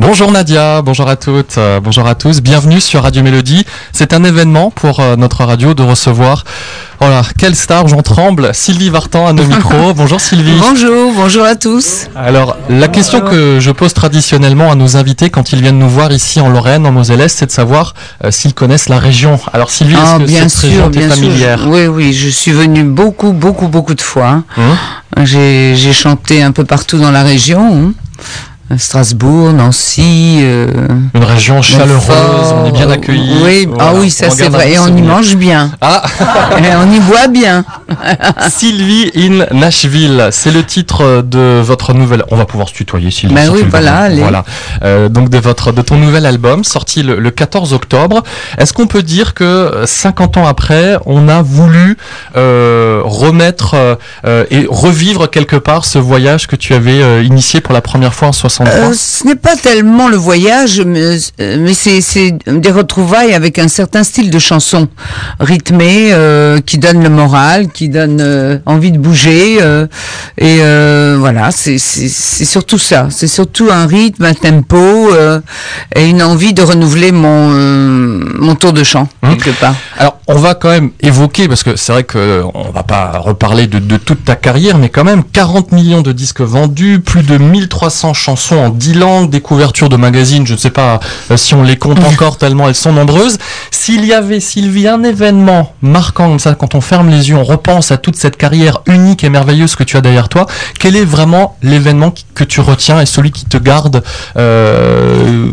Bonjour Nadia, bonjour à toutes, euh, bonjour à tous, bienvenue sur Radio Mélodie. C'est un événement pour euh, notre radio de recevoir, voilà, quelle star, j'en tremble, Sylvie Vartan à nos micros. bonjour Sylvie. Bonjour, bonjour à tous. Alors, la question que je pose traditionnellement à nos invités quand ils viennent nous voir ici en Lorraine, en Moselle, c'est de savoir euh, s'ils connaissent la région. Alors Sylvie, est-ce Ah, que bien cette sûr, région bien est familière? Sûr. Oui, oui, je suis venue beaucoup, beaucoup, beaucoup de fois. Hum J'ai j'ai chanté un peu partout dans la région. hein. Strasbourg, Nancy. euh, Une région chaleureuse, on est bien accueillis. Oui, ah oui, ça c'est vrai. Et on y mange bien. Ah Et on y boit bien. Sylvie in Nashville, c'est le titre de votre nouvelle. On va pouvoir se tutoyer, Sylvie. Ben si oui, voilà, allez. Voilà. Euh, donc de votre, de ton nouvel album sorti le, le 14 octobre. Est-ce qu'on peut dire que euh, 50 ans après, on a voulu euh, remettre euh, euh, et revivre quelque part ce voyage que tu avais euh, initié pour la première fois en 63 Euh, ce n'est pas tellement le voyage, mais, euh, mais c'est des retrouvailles avec un certain style de chanson rythmé euh, qui donne le moral, qui donne envie de bouger. et voilà, c'est surtout ça. C'est surtout un rythme, un tempo et une envie de renouveler mon mon tour de chant Hum. quelque part. Alors, on va quand même évoquer, parce que c'est vrai que euh, on va pas reparler de, de toute ta carrière, mais quand même 40 millions de disques vendus, plus de 1300 chansons en 10 langues, des couvertures de magazines, je ne sais pas euh, si on les compte encore tellement elles sont nombreuses. S'il y avait, Sylvie, un événement marquant comme ça, quand on ferme les yeux, on repense à toute cette carrière unique et merveilleuse que tu as derrière toi, quel est vraiment l'événement que tu retiens et celui qui te garde, euh,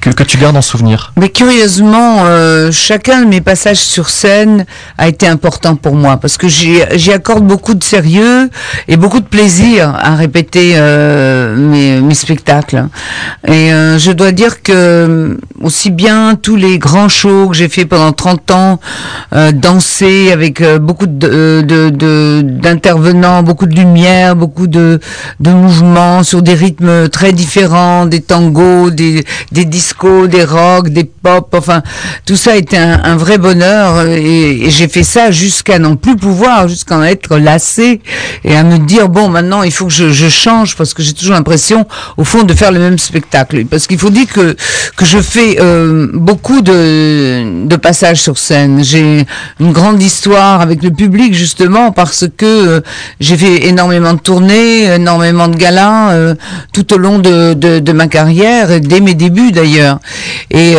que, que tu gardes en souvenir? Mais curieusement, euh, chacun de mes passages sur scène a été important pour moi parce que j'y j'y accorde beaucoup de sérieux et beaucoup de plaisir à répéter euh, mes, mes spectacles. Et euh, je dois dire que aussi bien tous les grands shows que j'ai fait pendant 30 ans, euh, danser avec euh, beaucoup de d'intervenants, beaucoup de lumière, beaucoup de, de mouvements sur des rythmes très différents, des tangos, des, des discos, des rock, des pop, enfin tout ça était un, un vrai bonheur euh, et, j'ai fait ça jusqu'à n'en plus pouvoir, jusqu'à en être lassé et à me dire bon maintenant il faut que je, je change parce que j'ai toujours l'impression au fond de faire le même spectacle parce qu'il faut dire que que je fais euh, beaucoup de, de passages sur scène. J'ai une grande histoire avec le public justement parce que euh, j'ai fait énormément de tournées, énormément de galas euh, tout au long de, de, de ma carrière, dès mes débuts d'ailleurs. Et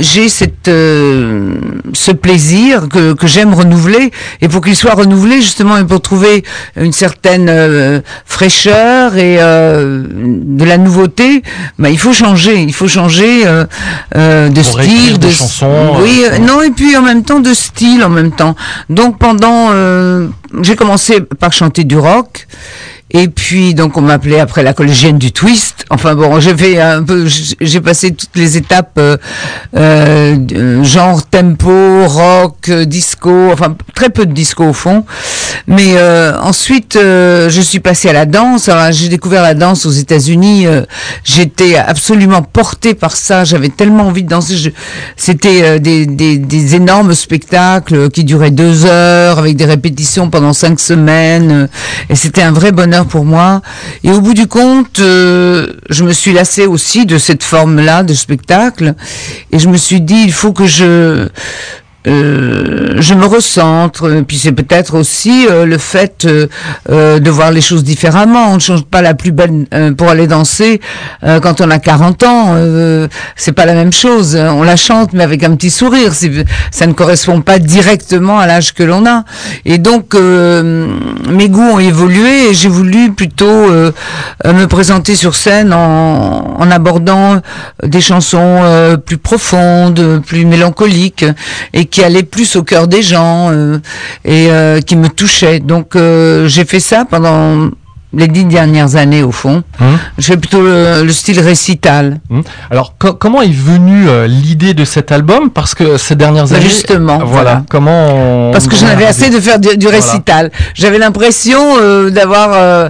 j'ai cette ce plaisir que, que j'aime renouveler et pour qu'il soit renouvelé justement et pour trouver une certaine fraîcheur et de la nouveauté, bah, il faut changer, il faut changer euh, euh, de Pour style, de chansons, oui, euh, euh, non et puis en même temps de style en même temps. Donc pendant, j'ai commencé par chanter du rock. Et puis donc on m'appelait après la collégienne du twist. Enfin bon, j'ai fait un peu, j'ai passé toutes les étapes euh, euh, genre tempo, rock, disco, enfin très peu de disco au fond. Mais euh, ensuite euh, je suis passée à la danse. J'ai découvert la danse aux États-Unis. euh, J'étais absolument portée par ça. J'avais tellement envie de danser. C'était des, des, des énormes spectacles qui duraient deux heures avec des répétitions pendant cinq semaines. Et c'était un vrai bonheur pour moi. Et au bout du compte, euh, je me suis lassée aussi de cette forme-là de spectacle. Et je me suis dit, il faut que je euh, je me recentre. Puis c'est peut-être aussi euh, le fait euh, euh, de voir les choses différemment. On ne change pas la plus belle euh, pour aller danser quand on a 40 ans. C'est pas la même chose. On la chante mais avec un petit sourire. Ça ne correspond pas directement à l'âge que l'on a. Et donc mes goûts ont évolué et j'ai voulu plutôt me présenter sur scène en, en abordant des chansons plus profondes, plus mélancoliques et qui allaient plus au cœur des gens euh, et euh, qui me touchaient. Donc euh, j'ai fait ça pendant les dix dernières années au fond. Hum Je fais plutôt le, le style récital. Hum. Alors, co- comment est venue euh, l'idée de cet album? Parce que ces dernières Bah, années, justement, voilà, voilà. comment on- Parce que j'en avais assez de faire du, du Voilà. récital. J'avais l'impression euh, d'avoir euh,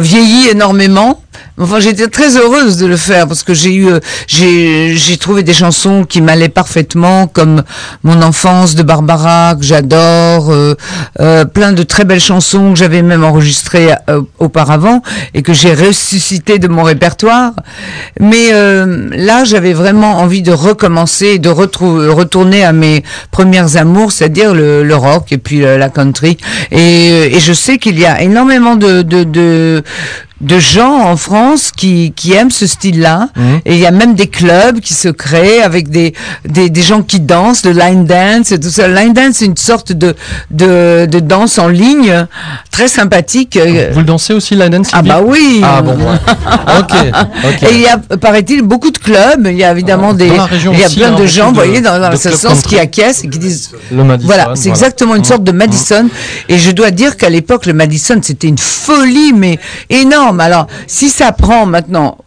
vieilli énormément Enfin, j'étais très heureuse de le faire parce que j'ai eu, euh, j'ai, j'ai trouvé des chansons qui m'allaient parfaitement, comme Mon enfance de Barbara que j'adore, euh, euh, plein de très belles chansons que j'avais même enregistrées euh, auparavant et que j'ai ressuscité de mon répertoire. Mais là, j'avais vraiment envie de recommencer, et de retourner à mes premières amours, c'est-à-dire le, le rock et puis la country. Et, et je sais qu'il y a énormément de, de, de de gens en France qui, qui aiment ce style-là. Mhm. Et il y a même des clubs qui se créent avec des, des, des gens qui dansent, le line dance et tout ça. Le line dance, c'est une sorte de, de, de danse en ligne très sympathique. Vous le dansez aussi, la dance Ah bah oui Ah bon, ouais. ok, ok. Et il y a, paraît-il, beaucoup de clubs. Il y a évidemment des, Dans la région il y a aussi, plein hein, de gens, vous voyez, dans, ce sens, qui acquiescent et qui disent, Le Madison. voilà, c'est exactement une sorte de Madison. Et je dois dire qu'à l'époque, le Madison, c'était une folie, mais énorme. Alors, si ça prend maintenant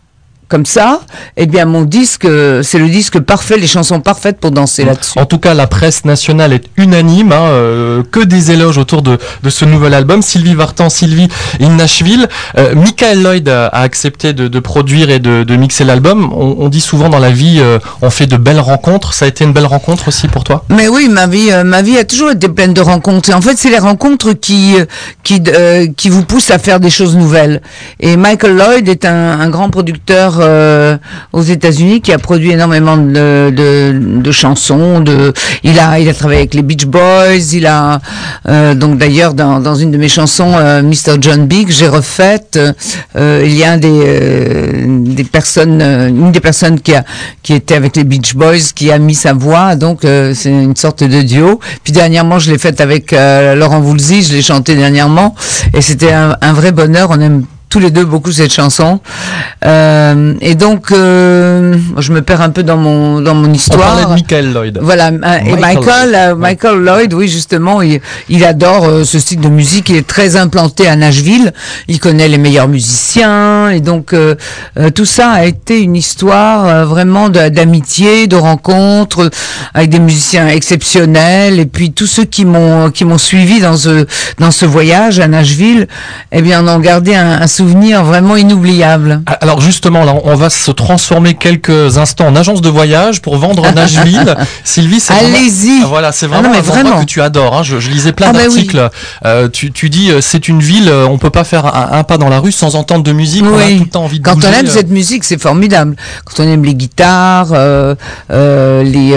comme ça, eh bien, mon disque, c'est le disque parfait, les chansons parfaites pour danser là-dessus. En tout cas, la presse nationale est unanime, hein, euh, que des éloges autour de, de ce nouvel album. Sylvie Vartan, Sylvie in Nashville. Euh, Michael Lloyd a, a accepté de, de produire et de, de mixer l'album. On, on dit souvent dans la vie, euh, on fait de belles rencontres. Ça a été une belle rencontre aussi pour toi? Mais oui, ma vie, euh, ma vie a toujours été pleine de rencontres. Et en fait, c'est les rencontres qui, euh, qui, euh, qui vous poussent à faire des choses nouvelles. Et Michael Lloyd est un, un grand producteur euh, aux États-Unis qui a produit énormément de, chansons. Il a, il a travaillé avec les Beach Boys. Il a euh, donc d'ailleurs dans, une de mes chansons, euh, Mr. John B, que j'ai refaite, euh, il y a un des, personnes, une des personnes qui était avec les Beach Boys, qui a mis sa voix. Donc c'est une sorte de duo. Puis dernièrement, je l'ai faite avec Laurent Voulzy. Je l'ai chantée dernièrement, et c'était un, un vrai bonheur. On aime tous les deux beaucoup cette chanson. Euh, et donc, euh, je me perds un peu dans mon dans mon On histoire. parlait de Michael Lloyd. Voilà, et Michael Michael, Lloyd. euh, Michael Lloyd, oui, justement, il, il adore euh, ce style de musique. Il est très implanté à Nashville. Il connaît les meilleurs musiciens, et donc euh, tout ça a été une histoire vraiment d'amitié, de rencontres avec des musiciens exceptionnels. Et puis tous ceux qui m'ont qui m'ont suivi dans ce dans ce voyage à Nashville, eh bien, en ont gardé un, un souvenir vraiment inoubliable. Ah, Alors justement, là, on va se transformer quelques instants en agence de voyage pour vendre Nashville. Sylvie, c'est Allez-y. Ah, Voilà, c'est Ah vraiment non, mais un endroit que tu adores. Hein. Je, je lisais plein Ah bah oui. d'articles. Euh, tu, tu dis, euh, c'est une ville, euh, on peut pas faire un, un pas dans la rue sans entendre de musique. On a Oui. tout le temps envie de Quand bouger. on aime cette musique, c'est formidable. Quand on aime les guitares, euh, euh, les,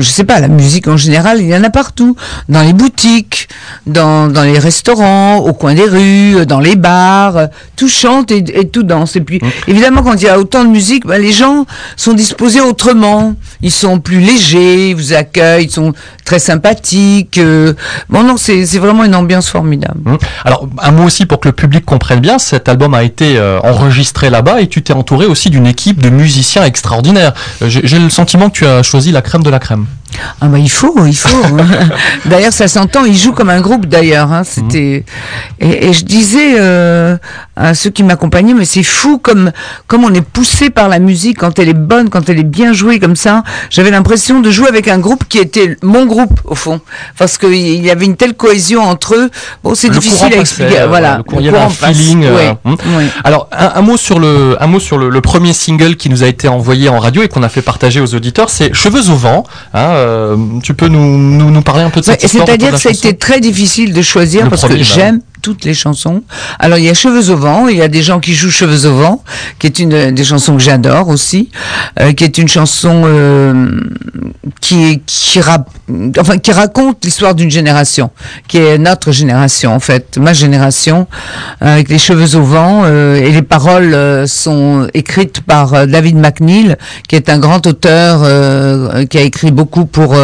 je sais pas, la musique en général, il y en a partout, dans les boutiques, dans, dans les restaurants, au coin des rues, dans les bars, euh, tout chante et, et tout danse. Et Mmh. puis, évidemment, quand il y a autant de musique, ben, les gens sont disposés autrement. Ils sont plus légers, ils vous accueillent, ils sont très sympathiques. euh. Bon, non, c'est vraiment une ambiance formidable. Hum. Alors, un mot aussi pour que le public comprenne bien, cet album a été euh, enregistré là-bas et tu t'es entouré aussi d'une équipe de musiciens extraordinaires. J'ai j'ai le sentiment que tu as choisi la crème de la crème. Ah bah il faut, il faut. d'ailleurs, ça s'entend. Ils jouent comme un groupe d'ailleurs. Hein. C'était et, et je disais euh, à ceux qui m'accompagnaient, mais c'est fou comme comme on est poussé par la musique quand elle est bonne, quand elle est bien jouée comme ça. J'avais l'impression de jouer avec un groupe qui était mon groupe au fond, parce qu'il y avait une telle cohésion entre eux. Bon, c'est Le difficile à expliquer. voilà, le un passe. feeling, euh, Ouais, ouais. Alors, un, un mot sur le, un mot sur le, le premier single qui nous a été envoyé en radio et qu'on a fait partager aux auditeurs, c'est Cheveux au vent. Hein, euh, tu peux nous, nous, nous parler un peu de Ouais, cette histoire C'est-à-dire que ça a été très difficile de choisir parce premier, que bah j'aime toutes les chansons. Alors il y a Cheveux au vent, il y a des gens qui jouent Cheveux au vent, qui est une des chansons que j'adore aussi, euh, qui est une chanson euh, qui qui rap- enfin qui raconte l'histoire d'une génération, qui est notre génération en fait, ma génération, avec les cheveux au vent euh, et les paroles sont écrites par David McNeil, qui est un grand auteur qui a écrit beaucoup pour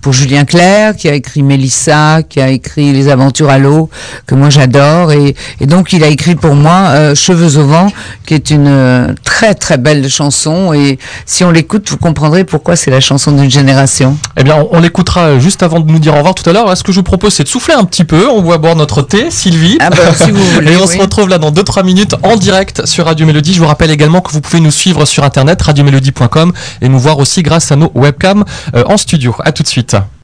pour Julien Clerc, qui a écrit Mélissa, qui a écrit Les Aventures à l'eau, que moi j'adore et, et donc il a écrit pour moi euh, Cheveux au vent, qui est une euh, très très belle chanson et si on l'écoute, vous comprendrez pourquoi c'est la chanson d'une génération. Eh bien, on, on l'écoutera juste avant de nous dire au revoir tout à l'heure. Ce que je vous propose, c'est de souffler un petit peu. On va boire notre thé, Sylvie. Ah bah, si vous voulez. Et on oui. se retrouve là dans 2-3 minutes en direct sur Radio Mélodie. Je vous rappelle également que vous pouvez nous suivre sur internet radiomélodie.com et nous voir aussi grâce à nos webcams euh, en studio. À tout de suite.